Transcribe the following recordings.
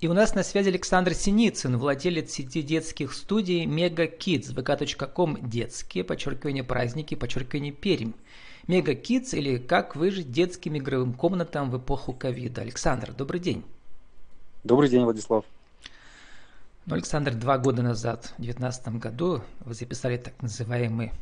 И у нас на связи Александр Синицын, владелец сети детских студий Мега Kids, vk.com детские, подчеркивание праздники, подчеркивание Пермь. Мега Kids или как выжить детским игровым комнатам в эпоху ковида. Александр, добрый день. Добрый день, Владислав. Ну, Александр, два года назад, в 2019 году, вы записали так называемый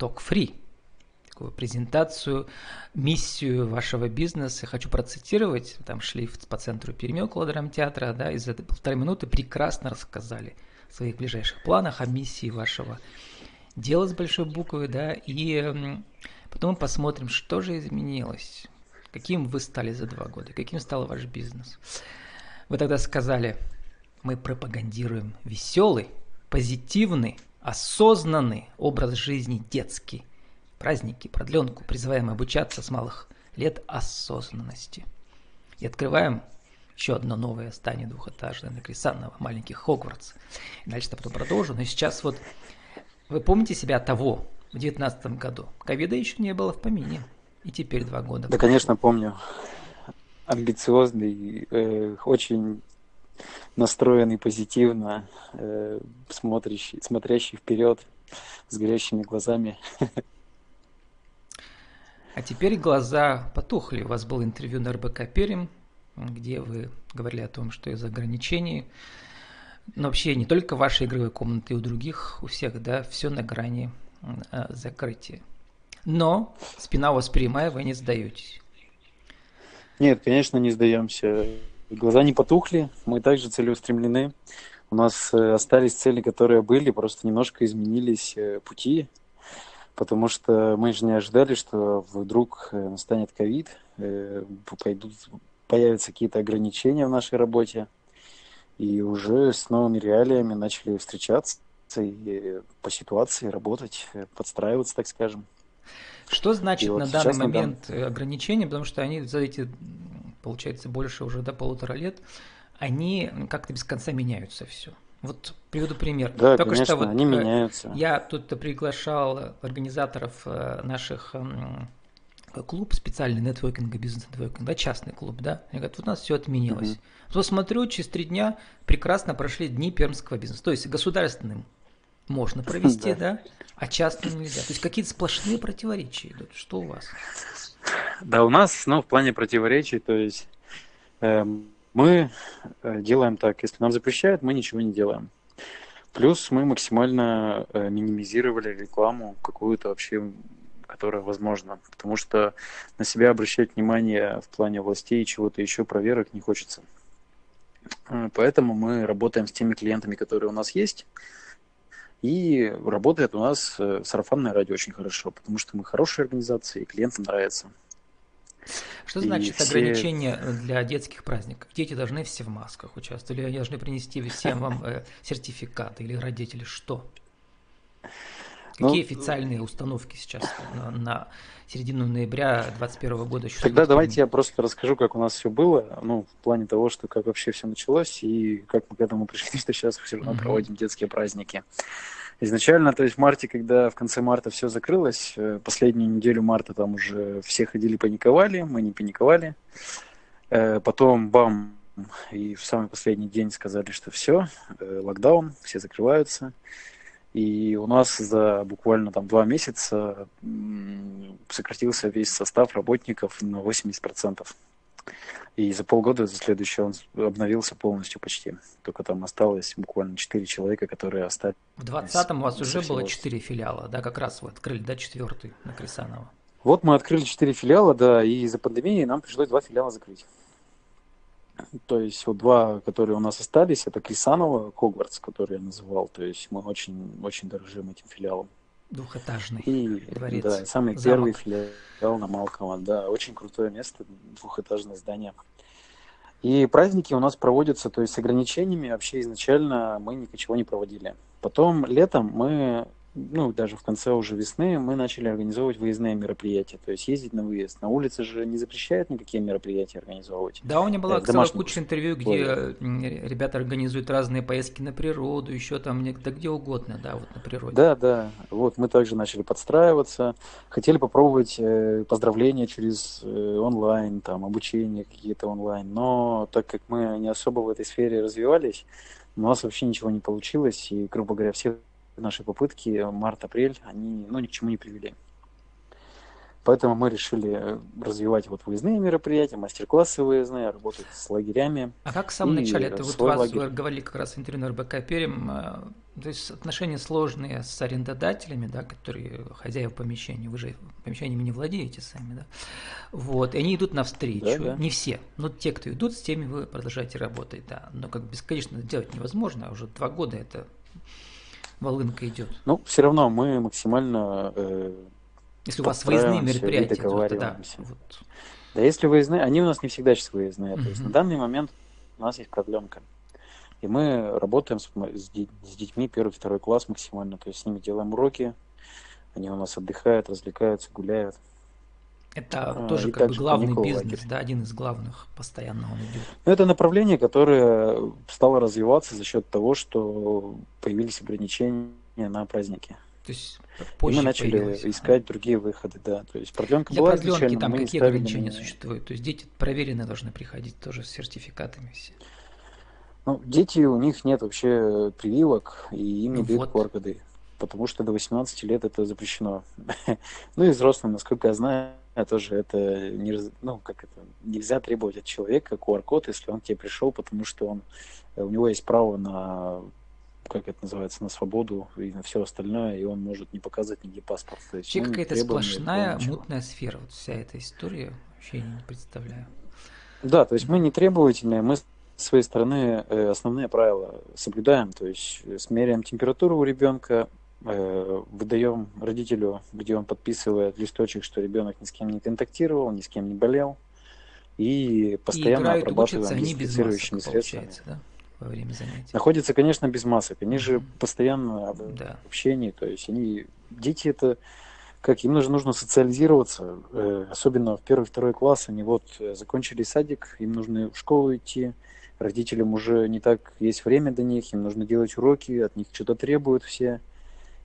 Free, такую презентацию, миссию вашего бизнеса. Хочу процитировать, там шли по центру Перми около драмтеатра, да, и за полторы минуты прекрасно рассказали о своих ближайших планах, о миссии вашего дела с большой буквы, да, и потом мы посмотрим, что же изменилось, каким вы стали за два года, каким стал ваш бизнес. Вы тогда сказали, мы пропагандируем веселый, позитивный, осознанный образ жизни детский. Праздники, продленку, призываем обучаться с малых лет осознанности. И открываем еще одно новое здание двухэтажное на Крисанного, маленький Хогвартс. Дальше-то потом продолжу. Но сейчас вот вы помните себя того в девятнадцатом году? Ковида еще не было в помине. И теперь два года. Да, конечно, помню. Амбициозный, э, очень настроенный позитивно, э, смотрящий, смотрящий вперед с горящими глазами. А теперь глаза потухли. У вас было интервью на РБК Перим, где вы говорили о том, что из ограничений, но вообще не только вашей игровой комнате, и у других, у всех, да, все на грани э, закрытия. Но спина у вас прямая, вы не сдаетесь. Нет, конечно, не сдаемся. Глаза не потухли, мы также целеустремлены. У нас э, остались цели, которые были, просто немножко изменились э, пути, потому что мы же не ожидали, что вдруг э, настанет ковид, пойдут, появятся какие-то ограничения в нашей работе, и уже с новыми реалиями начали встречаться и по ситуации работать, подстраиваться, так скажем. Что значит и на вот данный момент да. ограничения, потому что они за эти получается, больше уже до полутора лет, они как-то без конца меняются все. Вот приведу пример. Да, Только конечно, что вот они э, меняются. Я тут приглашал организаторов э, наших эм, клуб специальный нетворкинга, бизнес-нетворкинг, да, частный клуб, да. Они говорят, вот у нас все отменилось. Угу. Вот смотрю, через три дня прекрасно прошли дни пермского бизнеса. То есть государственным можно провести, да, а частным нельзя. То есть какие-то сплошные противоречия идут. Что у вас? Да, у нас, ну, в плане противоречий, то есть э, мы э, делаем так, если нам запрещают, мы ничего не делаем. Плюс мы максимально э, минимизировали рекламу какую-то вообще, которая возможна, потому что на себя обращать внимание в плане властей и чего-то еще проверок не хочется. Э, поэтому мы работаем с теми клиентами, которые у нас есть. И работает у нас сарафанное радио очень хорошо, потому что мы хорошая организация, и клиентам нравится. Что значит все... ограничение для детских праздников? Дети должны все в масках участвовать, или они должны принести всем вам э, сертификаты, или родители что? Какие ну, официальные установки сейчас на, на середину ноября 2021 года? Тогда давайте я просто расскажу, как у нас все было, ну, в плане того, что как вообще все началось и как мы к этому пришли, что сейчас все равно угу. проводим детские праздники. Изначально, то есть в марте, когда в конце марта все закрылось, э, последнюю неделю марта там уже все ходили, паниковали, мы не паниковали. Э, потом, бам, и в самый последний день сказали, что все, э, локдаун, все закрываются. И у нас за буквально там два месяца сократился весь состав работников на 80%. И за полгода, за следующий он обновился полностью почти. Только там осталось буквально 4 человека, которые остались. В 20-м у вас уже было 4 филиала, да, как раз вы открыли, да, четвертый на Крисанова. Вот мы открыли 4 филиала, да, и из-за пандемии нам пришлось два филиала закрыть. То есть вот два, которые у нас остались, это Крисанова, Хогвартс, который я называл. То есть мы очень, очень дорожим этим филиалом. Двухэтажный и, дворец. Да, самый Замок. первый филиал на Малкова. Да, очень крутое место, двухэтажное здание. И праздники у нас проводятся, то есть с ограничениями вообще изначально мы ничего не проводили. Потом летом мы ну, даже в конце уже весны мы начали организовывать выездные мероприятия, то есть ездить на выезд. На улице же не запрещают никакие мероприятия организовывать. Да, у меня была целая куча интервью, где ребята организуют разные поездки на природу, еще там, да где угодно, да, вот на природе. Да, да, вот мы также начали подстраиваться, хотели попробовать э, поздравления через э, онлайн, там, обучение какие-то онлайн, но так как мы не особо в этой сфере развивались, у нас вообще ничего не получилось, и, грубо говоря, все наши попытки март-апрель, они ну, ни к чему не привели. Поэтому мы решили э, развивать вот выездные мероприятия, мастер-классы выездные, работать с лагерями. А как в самом начале, это вот вас лагерь. говорили как раз в интервью на РБК Перем, э, то есть отношения сложные с арендодателями, да, которые хозяева помещения, вы же помещениями не владеете сами, да, вот, и они идут навстречу, да, да. не все, но те, кто идут, с теми вы продолжаете работать, да, но как бесконечно делать невозможно, а уже два года это волынка идет. Ну, все равно мы максимально э, Если у вас выездные мероприятия, договариваемся. Да, вот. да, если выездные, они у нас не всегда сейчас выездные. Угу. То есть на данный момент у нас есть продленка. И мы работаем с, с, с детьми первый, второй класс максимально. То есть с ними делаем уроки, они у нас отдыхают, развлекаются, гуляют. Это а, тоже как бы главный бизнес, лагерь. да, один из главных, постоянно он идет. Ну, это направление, которое стало развиваться за счет того, что появились ограничения на праздники. То есть и мы начали искать а? другие выходы, да. То есть продленка Для была продленки там какие ограничения на... существуют? То есть дети проверенные должны приходить тоже с сертификатами все. Ну, дети, у них нет вообще прививок, и им не ну, дают вот. qr потому что до 18 лет это запрещено. ну и взрослым, насколько я знаю, тоже это не, ну, как это, нельзя требовать от человека QR-код, если он к тебе пришел, потому что он, э, у него есть право на как это называется, на свободу и на все остальное, и он может не показывать нигде паспорт. То есть, вообще какая-то сплошная мутная сфера, вот вся эта история, вообще не представляю. Да, то есть мы не требовательные, мы с своей стороны э, основные правила соблюдаем, то есть э, смеряем температуру у ребенка, выдаем родителю, где он подписывает листочек, что ребенок ни с кем не контактировал, ни с кем не болел, и постоянно и обрабатываем дезинфицирующими средствами. Да? во время занятий. Находятся, конечно, без масок. Они же постоянно в да. общении. То есть они, дети это, как им нужно, нужно социализироваться, э, особенно в первый, второй класс. Они вот э, закончили садик, им нужно в школу идти, родителям уже не так есть время до них, им нужно делать уроки, от них что-то требуют все.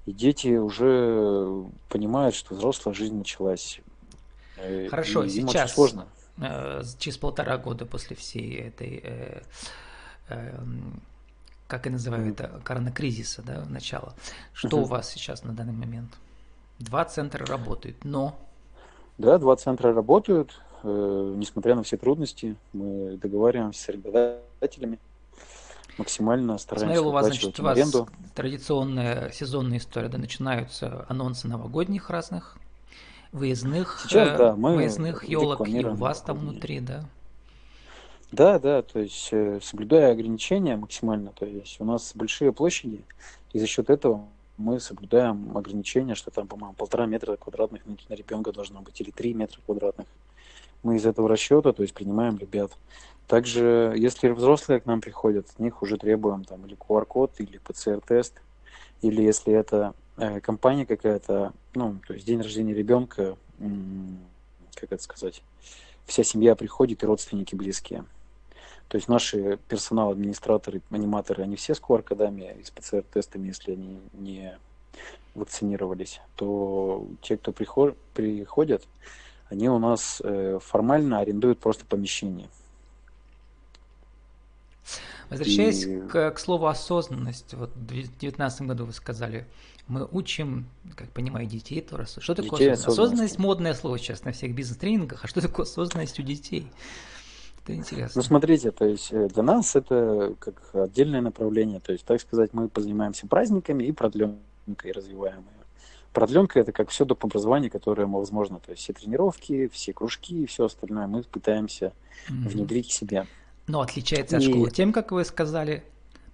И дети уже понимают, что взрослая жизнь началась. Э, Хорошо, и сейчас, сложно. Э, через полтора года после всей этой, э, э, как я называю mm. это, коронакризиса, да, начала, что mm-hmm. у вас сейчас на данный момент? Два центра работают, но... Да, два центра работают, э, несмотря на все трудности, мы договариваемся с арендодателями максимально стараемся Смотрел, у вас, значит, у вас аренду. традиционная сезонная история, да, начинаются анонсы новогодних разных, выездных, Сейчас, э, да, мы выездных елок, и у вас там внутри, да? Да, да, то есть э, соблюдая ограничения максимально, то есть у нас большие площади, и за счет этого мы соблюдаем ограничения, что там, по-моему, полтора метра квадратных на ребенка должно быть, или три метра квадратных. Мы из этого расчета, то есть принимаем ребят. Также, если взрослые к нам приходят, от них уже требуем там или QR-код, или ПЦР-тест, или если это э, компания какая-то, ну, то есть день рождения ребенка, как это сказать, вся семья приходит и родственники близкие. То есть наши персонал, администраторы, аниматоры, они все с QR-кодами и с ПЦР-тестами, если они не вакцинировались, то те, кто приход, приходят, они у нас э, формально арендуют просто помещение. Возвращаясь и... к, к слову осознанность, вот в 2019 году вы сказали, мы учим, как понимаю, детей тоже. Что такое детей осознанность? Осознанность модное слово сейчас на всех бизнес-тренингах, а что такое осознанность у детей? Это интересно. Ну, смотрите, то есть э, для нас это как отдельное направление. То есть, так сказать, мы позанимаемся праздниками и продленкой развиваем ее. Продленка это как все доп. образование, которое возможно. То есть все тренировки, все кружки и все остальное мы пытаемся mm-hmm. внедрить к себе. Но отличается от школы тем, как вы сказали,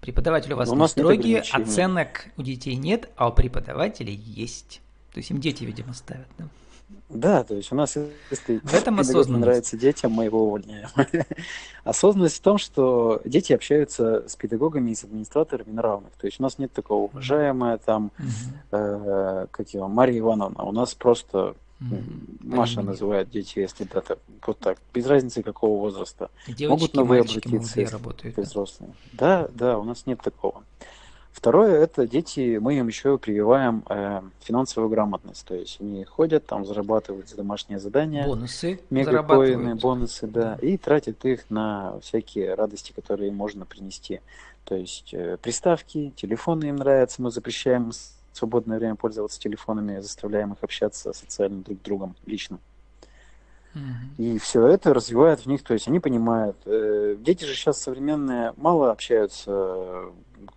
преподаватели у вас не строгие, оценок у детей нет, а у преподавателей есть. То есть им дети, видимо, ставят, да? Да, то есть у нас, если в этом осознанность. нравится детям, мы его увольняем. осознанность в том, что дети общаются с педагогами и с администраторами на равных. То есть у нас нет такого уважаемая там, э, как его, Мария Ивановна. У нас просто Маша называет дети, если да, так, вот так, без разницы какого возраста. Девочки, Могут на вы обратиться, если работают, да? взрослые. Да, да, у нас нет такого. Второе, это дети, мы им еще прививаем э, финансовую грамотность. То есть они ходят, там зарабатывают за домашние задания. Бонусы Мегакоины, бонусы, да. И тратят их на всякие радости, которые им можно принести. То есть э, приставки, телефоны им нравятся, мы запрещаем свободное время пользоваться телефонами, заставляем их общаться социально друг с другом лично. И все это развивает в них, то есть они понимают. Э, дети же сейчас современные мало общаются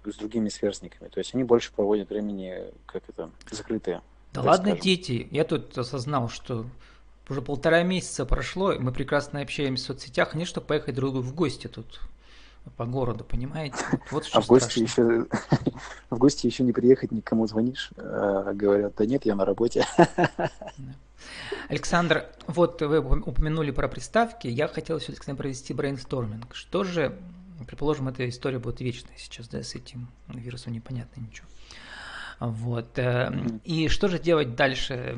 с другими сверстниками, то есть они больше проводят времени, как это, закрытые. Да ладно, скажем. дети, я тут осознал, что уже полтора месяца прошло, мы прекрасно общаемся в соцсетях, не чтобы поехать друг другу в гости тут по городу, понимаете? Вот что а в гости еще в гости еще не приехать, никому звонишь, а говорят, да нет, я на работе. Александр, вот вы упомянули про приставки, я хотел все-таки провести брейнсторминг. Что же, предположим, эта история будет вечной сейчас, да, с этим вирусом непонятно ничего. Вот. Э, и что же делать дальше?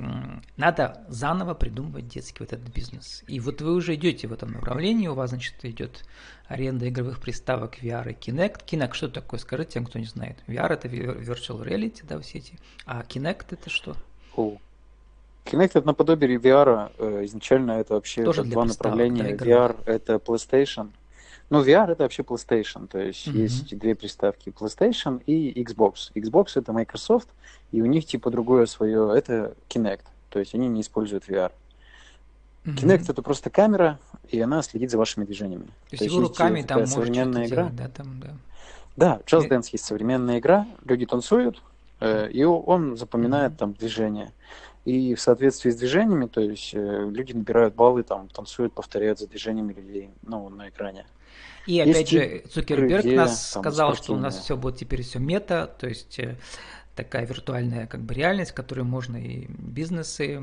Надо заново придумывать детский вот этот бизнес. И вот вы уже идете в этом направлении, у вас, значит, идет аренда игровых приставок VR и Kinect. Kinect что такое? Скажите тем, кто не знает. VR это Virtual Reality, да, все эти. А Kinect это что? О. Kinect это наподобие VR. Э, изначально это вообще Тоже два направления. Да, VR это PlayStation, ну, VR это вообще PlayStation, то есть mm-hmm. есть две приставки PlayStation и Xbox. Xbox это Microsoft, и у них типа другое свое, это Kinect, то есть они не используют VR. Mm-hmm. Kinect это просто камера, и она следит за вашими движениями. То, то есть вы руками там современная игра. Делать, да, там, да. Да, Just Dance есть современная игра, люди танцуют, э, и он запоминает mm-hmm. там движения. И в соответствии с движениями, то есть э, люди набирают баллы, там танцуют, повторяют за движениями людей, ну, на экране. И опять же, Цукерберг где, нас сказал, что у нас все будет теперь все мета, то есть э, такая виртуальная как бы реальность, в которой можно и бизнесы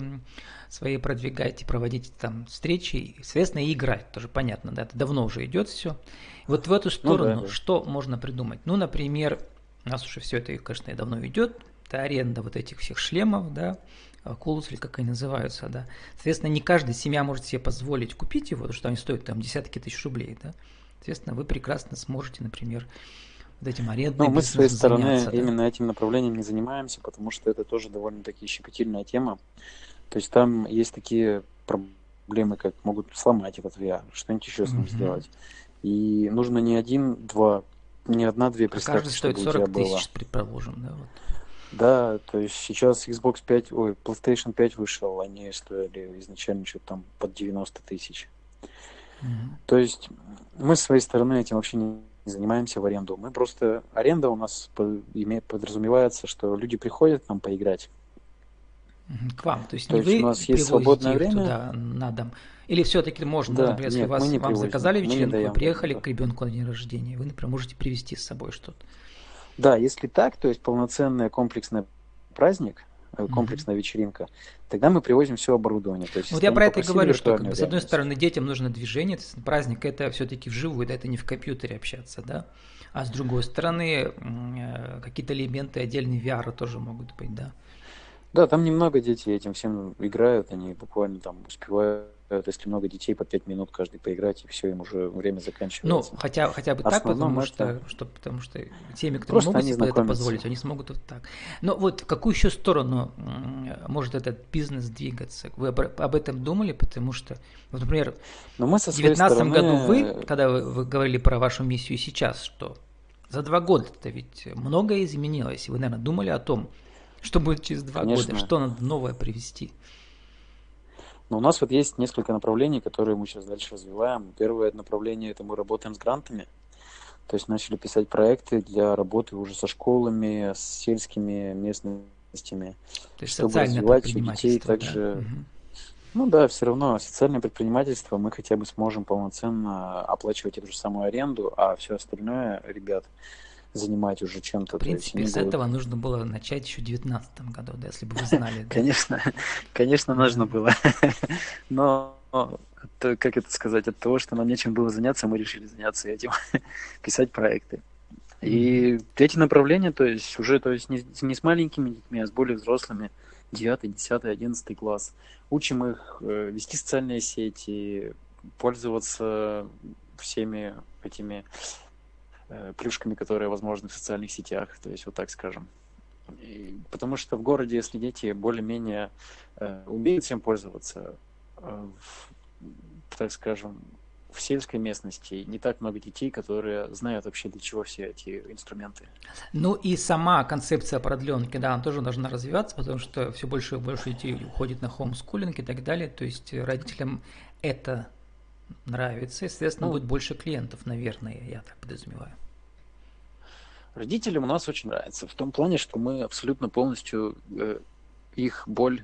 свои продвигать, и проводить там встречи, и, соответственно, и играть, тоже понятно, да, это давно уже идет все. Вот в эту сторону ну, да, да. что можно придумать? Ну, например, у нас уже все это, конечно, и давно идет, это аренда вот этих всех шлемов, да, Oculus или как они называются, да. Соответственно, не каждая семья может себе позволить купить его, потому что они стоят там десятки тысяч рублей, да. Соответственно, вы прекрасно сможете, например, вот этим арендным Но мы с своей стороны да? именно этим направлением не занимаемся, потому что это тоже довольно-таки щепетильная тема. То есть там есть такие проблемы, как могут сломать этот VR, что-нибудь еще с ним mm-hmm. сделать. И нужно не один, два, не одна-две а приставки, каждый стоит 40 тысяч, предположим, да? Вот. Да, то есть сейчас Xbox 5, ой, PlayStation 5 вышел, они стоили изначально что-то там под 90 тысяч. То есть мы с своей стороны этим вообще не занимаемся в аренду. Мы просто аренда у нас подразумевается, что люди приходят к нам поиграть. К вам, то есть то не есть вы у нас есть свободное время туда на дом. Или все-таки можно, да, например, если нет, вас, вам заказали вечеринку, вы приехали к ребенку на день рождения, вы, например, можете привезти с собой что-то. Да, если так, то есть полноценный комплексный праздник, Э, комплексная mm-hmm. вечеринка, тогда мы привозим все оборудование. То есть, вот я про это и говорю, что как бы, с одной стороны детям нужно движение, то есть праздник это все-таки вживую, да, это не в компьютере общаться, да, а с другой стороны э, какие-то элементы отдельные VR тоже могут быть, да. Да, там немного дети этим всем играют, они буквально там успевают если много детей по 5 минут каждый поиграть, и все, им уже время заканчивается. Ну, хотя, хотя бы так, потому что, что, потому что теми, кто Просто могут себе это позволить, они смогут вот так. Но вот в какую еще сторону может этот бизнес двигаться? Вы об, об этом думали? Потому что, вот, например, Но мы со в 2019 стороны... году вы, когда вы, вы говорили про вашу миссию сейчас, что за два года-то ведь многое изменилось, и вы, наверное, думали о том, что будет через два Конечно. года, что надо новое привести. Но у нас вот есть несколько направлений, которые мы сейчас дальше развиваем. Первое направление – это мы работаем с грантами. То есть начали писать проекты для работы уже со школами, с сельскими местностями, То есть чтобы развивать у детей также... Да. Ну да, все равно социальное предпринимательство мы хотя бы сможем полноценно оплачивать эту же самую аренду, а все остальное, ребят, занимать уже чем-то. В принципе, с этого нужно было начать еще в 2019 году, да, если бы вы знали. Конечно, конечно, нужно было. Но как это сказать, от того, что нам нечем было заняться, мы решили заняться этим, писать проекты. И эти направления, то есть уже, то есть не, не с маленькими детьми, а с более взрослыми, 9, 10, 11 класс. Учим их э, вести социальные сети, пользоваться всеми этими плюшками, которые возможны в социальных сетях, то есть вот так скажем. И, потому что в городе, если дети более-менее э, умеют всем пользоваться, э, в, так скажем, в сельской местности не так много детей, которые знают вообще для чего все эти инструменты. Ну и сама концепция продленки, да, она тоже должна развиваться, потому что все больше и больше детей уходит на хоумскулинг и так далее. То есть родителям это нравится, и, соответственно, ну, будет больше клиентов, наверное, я так подразумеваю. Родителям у нас очень нравится, в том плане, что мы абсолютно полностью э, их боль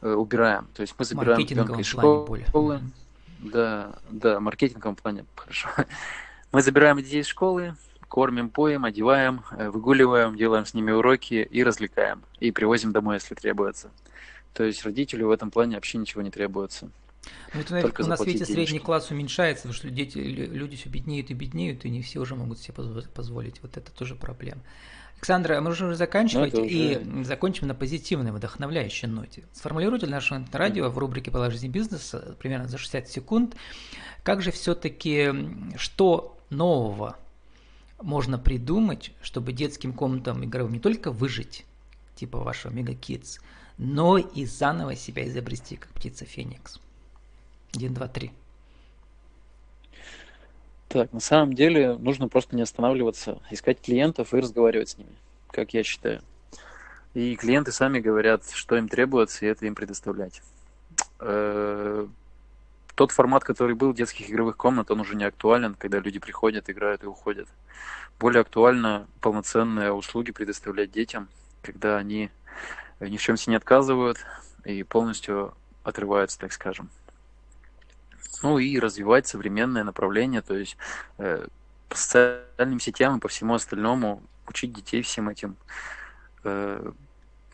э, убираем. То есть мы забираем ребенка из школы. Боль. Да, да, маркетинговом плане хорошо. Мы забираем детей из школы, кормим, поем, одеваем, э, выгуливаем, делаем с ними уроки и развлекаем. И привозим домой, если требуется. То есть родителю в этом плане вообще ничего не требуется. Ну, это, Только у нас, видите, денежки. средний класс уменьшается, потому что дети, люди все беднеют и беднеют, и не все уже могут себе позволить. Вот это тоже проблема. Александр, а мы уже заканчивать ну, уже... и закончим на позитивной, вдохновляющей ноте. Сформулируйте нашего радио в рубрике «Положи жизни бизнеса» примерно за 60 секунд, как же все-таки, что нового можно придумать, чтобы детским комнатам игровым не только выжить, типа вашего Мега Kids, но и заново себя изобрести, как птица Феникс. Один, два, три. Так, на самом деле нужно просто не останавливаться, искать клиентов и разговаривать с ними, как я считаю. И клиенты сами говорят, что им требуется, и это им предоставлять. Э, тот формат, который был детских игровых комнат, он уже не актуален, когда люди приходят, играют и уходят. Более актуально полноценные услуги предоставлять детям, когда они ни в чем себе не отказывают и полностью отрываются, так скажем ну и развивать современное направление, то есть э, по социальным сетям и по всему остальному учить детей всем этим э,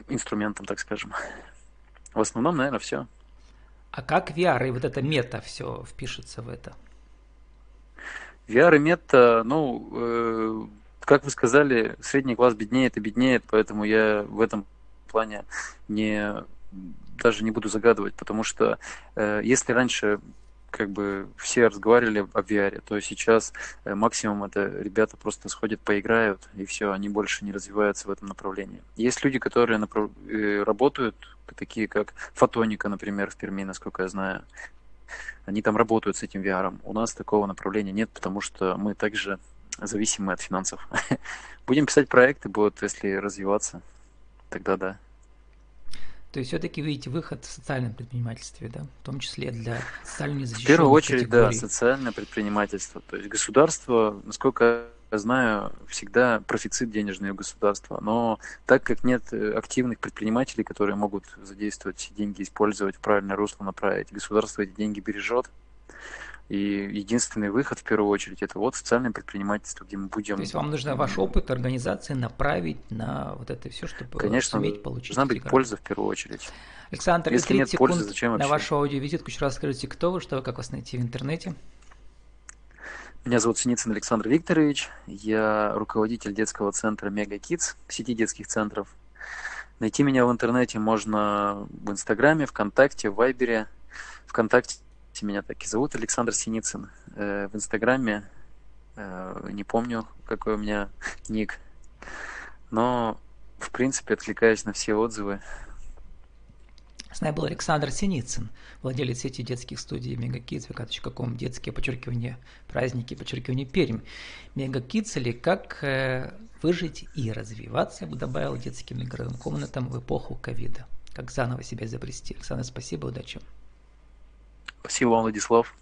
инструментам, так скажем. В основном, наверное, все. А как VR и вот это мета все впишется в это? VR и мета, ну, э, как вы сказали, средний класс беднеет и беднеет, поэтому я в этом плане не даже не буду загадывать, потому что э, если раньше как бы все разговаривали об VR, то сейчас э, максимум это ребята просто сходят, поиграют, и все, они больше не развиваются в этом направлении. Есть люди, которые направ... Э, работают, такие как Фотоника, например, в Перми, насколько я знаю. Они там работают с этим VR. У нас такого направления нет, потому что мы также зависимы от финансов. Будем писать проекты, будут, если развиваться, тогда да. То есть все-таки видите выход в социальном предпринимательстве, да, в том числе для социально незащищенных В первую очередь, категорий. да, социальное предпринимательство. То есть государство, насколько я знаю, всегда профицит денежный у государства. Но так как нет э, активных предпринимателей, которые могут задействовать все деньги, использовать в правильное русло направить, государство эти деньги бережет, и единственный выход, в первую очередь, это вот социальное предпринимательство, где мы будем... То есть вам нужно ваш опыт организации направить на вот это все, чтобы Конечно, суметь получить должна быть грант. польза в первую очередь. Александр, Если нет секунд пользы, зачем вообще? на вашу аудиовизитку еще раз скажите, кто вы, что вы, как вас найти в интернете? Меня зовут Синицын Александр Викторович. Я руководитель детского центра Мега Kids, сети детских центров. Найти меня в интернете можно в Инстаграме, ВКонтакте, в Вайбере. ВКонтакте меня так и зовут, Александр Синицын. Э, в Инстаграме э, не помню, какой у меня ник. Но, в принципе, откликаюсь на все отзывы. С нами был Александр Синицын, владелец сети детских студий Мегакидс, vk.com, детские, подчеркивание, праздники, подчеркивание, Пермь. Мегакидс или как э, выжить и развиваться, я бы добавил, детским игровым комнатам в эпоху ковида. Как заново себя изобрести. Александр, спасибо, удачи. Спасибо вам, Владислав.